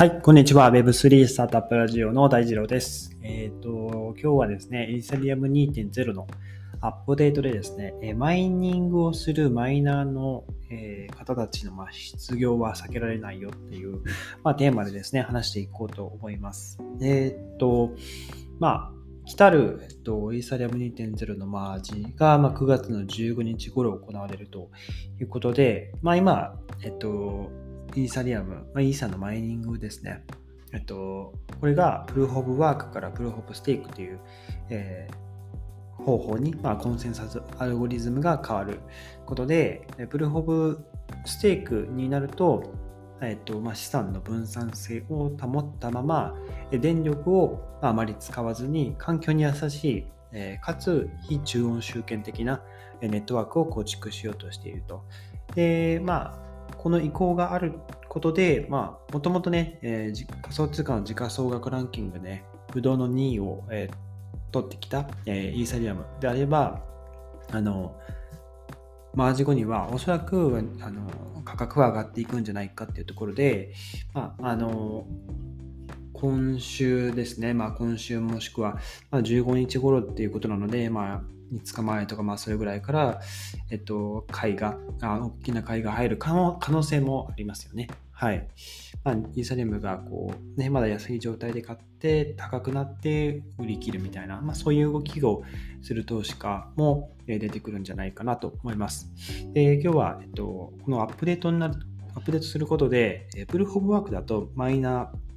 はい、こんにちは。Web3 スタートアップラジオの大二郎です。えっ、ー、と、今日はですね、イーサリアム2.0のアップデートでですね、マイニングをするマイナーの、えー、方たちの、まあ、失業は避けられないよっていう、まあ、テーマでですね、話していこうと思います。えっ、ー、と、まあ、来たる、えっと、イーサリアム2.0のマージが、まあ、9月の15日頃行われるということで、まあ、今、えっと、イーサリアム、まあ、イーサのマイニングですね。えっと、これがプルーフ・オブ・ワークからプルーフ・オブ・ステークという、えー、方法に、まあ、コンセンサスアルゴリズムが変わることで、プルーフ・オブ・ステークになると、えっとまあ、資産の分散性を保ったまま、電力をあまり使わずに環境に優しい、えー、かつ非中音集権的なネットワークを構築しようとしていると。で、まあ、この意向があることで、まあ、もともとね、えー、仮想通貨の時価総額ランキングで、ね不動の2位を、えー、取ってきた、えー、イーサリアムであれば、あの、マージ後にはおそらくあの価格は上がっていくんじゃないかっていうところで、まあ、あの今週ですね、まあ、今週もしくは、ま、15日頃っていうことなので、まあ、5日前とか、まあ、それぐらいから、えっと、買いが、あ大きな買いが入る可能性もありますよね。はい。まあ、イーサリアムがこう、ね、まだ安い状態で買って、高くなって売り切るみたいな、まあ、そういう動きをする投資家も出てくるんじゃないかなと思います。で今日は、えっと、このアップデートになる、アップデートすることで、 Proof of Work だとマイナー、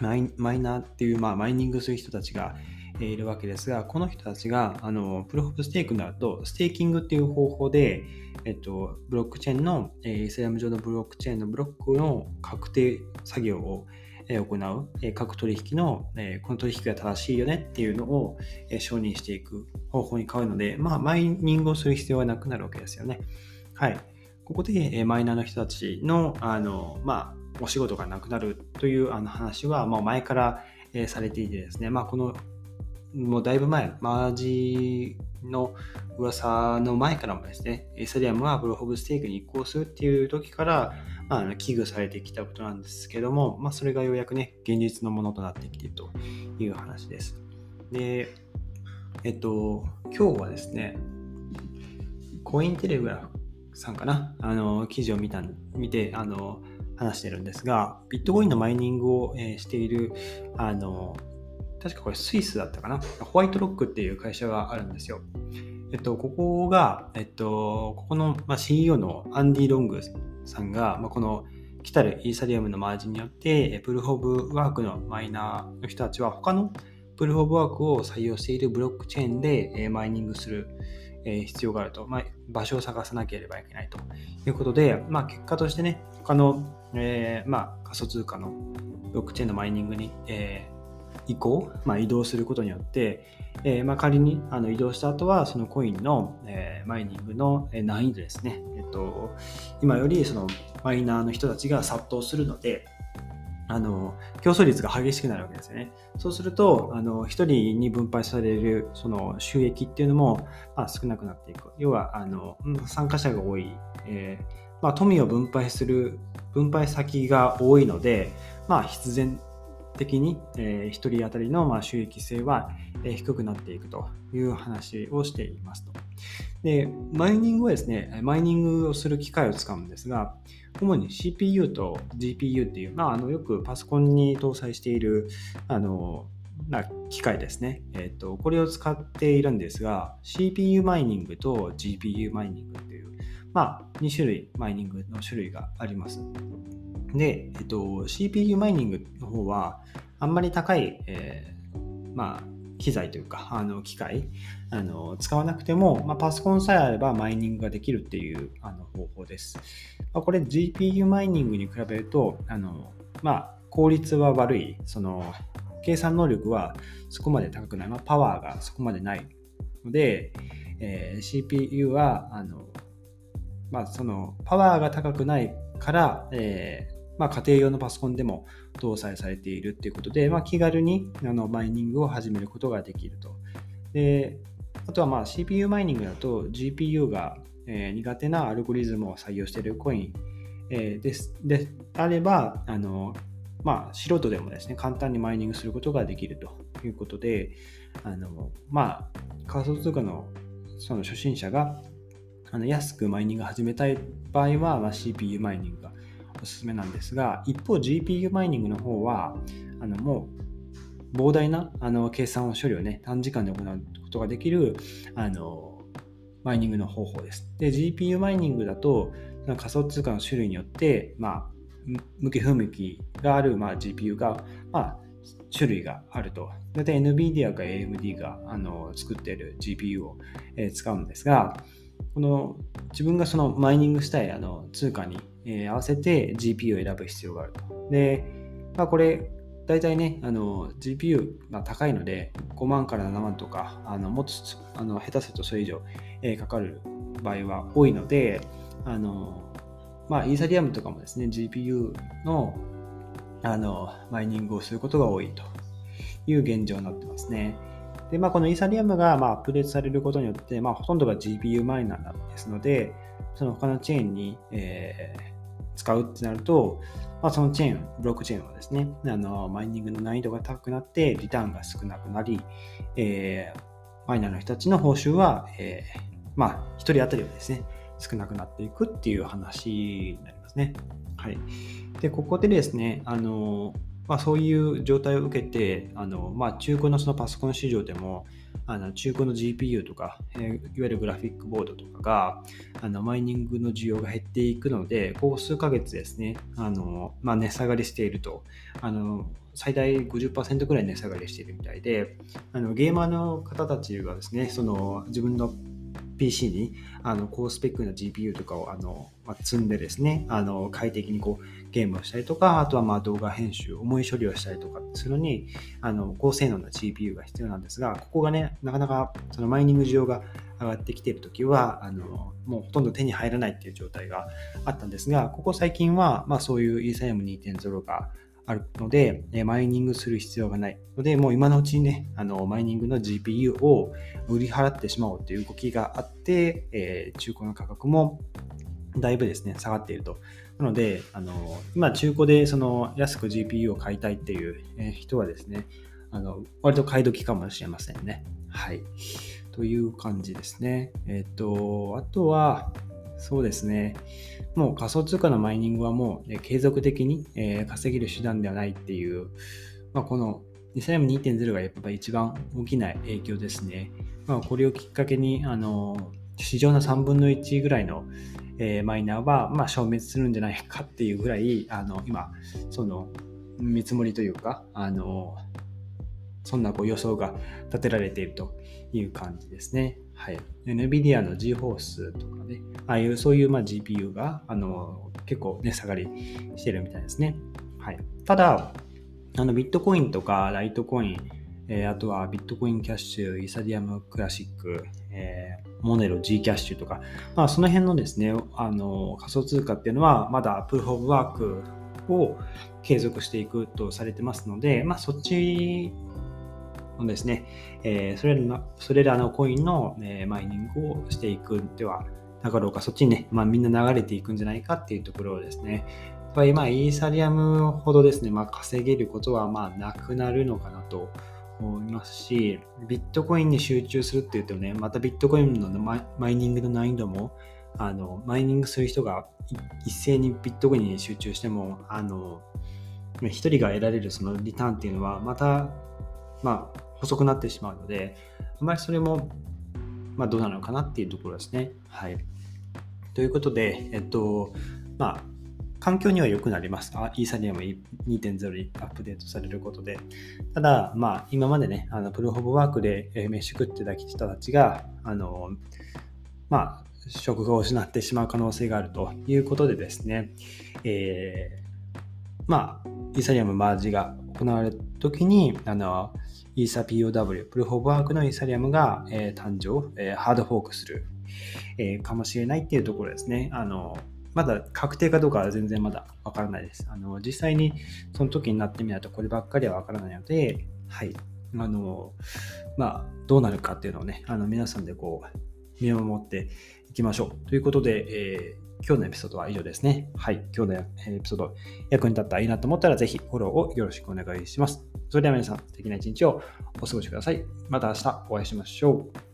マイマイナーっていう、まあ、マイニングする人たちがいるわけですが、この人たちが、あの、 Proof of Stake になると、ステーキングっていう方法で、えっと、ブロックチェーンの、えー、イーサリアム上のブロックチェーンのブロックの確定作業を行う、え各取引の、えこの取引が正しいよねっていうのを、え承認していく方法に変わるので、まあ、マイニングをする必要はなくなるわけですよね。はい。ここで、えマイナーの人たちの、あの、まあ、お仕事がなくなるというあの話は、もう前から、えされていてですね、まあ、このもうだいぶ前、マージの噂の前からもですね、エーサリアムはブロホブステークに移行するっていう時から、まあ、危惧されてきたことなんですけども、まあ、それがようやくね、現実のものとなってきているという話です。で、えっと、今日はですね、コインテレグラフさんかな、あの、記事を見た、見て、あの、話してるんですが、ビットコインのマイニングを、している、あの、確かこれスイスだったかな？ホワイトロックっていう会社があるんですよ。えっと、ここが、えっと、ここの、CEO のアンディ・ロングさんが、この来たるイーサリアムのマージンによって、プルフ・オブ・ワークのマイナーの人たちは他のプルフ・オブ・ワークを採用しているブロックチェーンでマイニングする必要があると、まあ、場所を探さなければいけないと。いうことで、まあ、結果としてね、他の、えー、まあ、仮想通貨のブロックチェーンのマイニングに、えー移行、まあ、移動することによって、えー、ま、仮にあの移動した後はそのコインの、え、マイニングの難易度ですね、えっと、今よりそのマイナーの人たちが殺到するので、あの競争率が激しくなるわけですよね。そうすると、あの一人に分配されるその収益っていうのも、まあ、少なくなっていく。要はあの参加者が多い、えーまあ、富を分配する分配先が多いので、まあ、必然的に、えー、1人当たりの、まあ、収益性は、えー、低くなっていくという話をしていますと。で、マイニングはですね、マイニングをする機械を使うんですが、主に CPU と GPU っていう、まあ、あのよくパソコンに搭載しているあのな機械ですね、えーと。これを使っているんですが、CPU マイニングと GPU マイニングっていう、まあ、2種類マイニングの種類があります。で、えっと、CPU マイニングの方は、あんまり高い、えー、まあ、機材というか、あの機械あの使わなくても、まあ、パソコンさえあればマイニングができるっていうあの方法です。まあ、これ GPU マイニングに比べると、あのまあ、効率は悪い、その計算能力はそこまで高くない、まあ、パワーがそこまでない。ので、えー、CPU はあの、まあ、そのパワーが高くないから、えーまあ、家庭用のパソコンでも搭載されているということで、まあ、気軽にあのマイニングを始めることができると。であとはまあ CPU マイニングだと GPU が、えー、苦手なアルゴリズムを採用しているコイン、えー、ですであればあのまあ、素人でもですね、簡単にマイニングすることができるということで、あの、まあ、仮想通貨のその初心者があの安くマイニング始めたい場合は、まあ、CPU マイニングがおすすめなんですが、一方 GPU マイニングの方は、あのもう膨大なあの計算を処理をね、短時間で行うことができるあのマイニングの方法です。で、GPU マイニングだと、仮想通貨の種類によって、まあ、向き不向きがある、まあ、GPU が、まあ、種類があると。大体 NVIDIA か AMD があの作っている GPU を、えー、使うんですが、この自分がそのマイニングしたいあの通貨に、えー、合わせて GPU を選ぶ必要があると。で、まあ、これ、大体ね、GPU が高いので、5万から7万とか、あのもっとあの下手するとそれ以上、えー、かかる場合は多いので、あのまあ、イーサリアムとかもですね、GPU のあのマイニングをすることが多いという現状になってますね。で、まあ、このイーサリアムがまあアップデートされることによって、まあ、ほとんどが GPU マイナーですので、その他のチェーンに、えー、使うってなると、まあ、そのチェーン、ブロックチェーンはですね、あのマイニングの難易度が高くなって、リターンが少なくなり、えー、マイナーの人たちの報酬は、えー、まあ、1人当たりはですね、少なくなっていくっていう話になりますね。はい。で、ここでですね、あの、まあ、そういう状態を受けて、あのまあ、中古のそのパソコン市場でも、あの中古の GPU とか、えー、いわゆるグラフィックボードとかがあのマイニングの需要が減っていくので、ここ数ヶ月ですね、あのまあ、値下がりしていると、あの最大50%ぐらい値下がりしているみたいで、あのゲーマーの方たちがですね、その自分の PC にあの高スペックな GPU とかをあの、まあ、積んでですね、あの快適にこうゲームをしたりとか、あとはまあ動画編集、重い処理をしたりとかするのに、あの高性能な GPU が必要なんですが、ここがね、なかなかそのマイニング需要が上がってきているときはあの、もうほとんど手に入らないっていう状態があったんですが、ここ最近は、まあ、そういうイーサイアム2.0があるので、マイニングする必要がないので、もう今のうちにね、あのマイニングの GPU を売り払ってしまおうという動きがあって、えー、中古の価格もだいぶですね、下がっていると。なので、あの今中古でその安く GPU を買いたいっていう人はですね、あの割と買い時かもしれませんね。はい。という感じですね。えっ、と、あとは、そうですね。もう仮想通貨のマイニングはもう、ね、継続的に、え、稼げる手段ではないっていう、まあ、このイサリアム2.0がやっぱり一番大きな影響ですね。まあ、これをきっかけに、あの、市場の3分の1ぐらいの、え、マイナーは、まあ、消滅するんじゃないかっていうぐらい、あの、今、その、見積もりというか、あの、そんなこう予想が立てられているという感じですね。はい。NVIDIA の GForce とかね、ああいうそういうまあ GPU があの結構値下がりしてるみたいですね。はい。ただ、あのビットコインとかライトコイン、えー、あとはビットコインキャッシュ、イーサリアムクラシック、えー、モネロ G キャッシュとか、まあ、その辺のですね、あの仮想通貨っていうのはまだプルフオブワークを継続していくとされてますので、まあ、そっちのですね、えー、それらそれらのコインの、えー、マイニングをしていくんではなかろうか、そっちにね、まあ、みんな流れていくんじゃないかっていうところですね。やっぱりまあイーサリアムほどですね、まあ、稼げることはまあなくなるのかなと思いますし、ビットコインに集中するっていうとね、またビットコインのマイニングの難易度も、あのマイニングする人が一斉にビットコインに集中しても、あの、一人が得られるそのリターンっていうのは、また、まあ、細くなってしまうので、あまりそれも、まあ、どうなのかなっていうところですね。はい。ということで、えっと、まあ、環境には良くなります。あイーサリアム2.0にアップデートされることで。ただ、まあ、今までね、あのプロホブワークで飯食ってた人たちが、あの、まあ、職がを失ってしまう可能性があるということでですね、えー、まあ、イーサリアムマージが行われるときに、あの、イーサ POW、プルフォーワークのイーサリアムが、えー、誕生、えー、ハードフォークする、えー、かもしれないっていうところですね。あのまだ確定かどうかは全然まだわからないです。あの実際にその時になってみないとこればっかりはわからないので、はい。あの、まあ、どうなるかっていうのをね、あの皆さんでこう、見守っていきましょう。ということで、えー今日のエピソードは以上ですね。はい。今日のエピソード役に立ったらいいなと思ったら、ぜひフォローをよろしくお願いします。それでは皆さん、素敵な一日をお過ごしください。また明日お会いしましょう。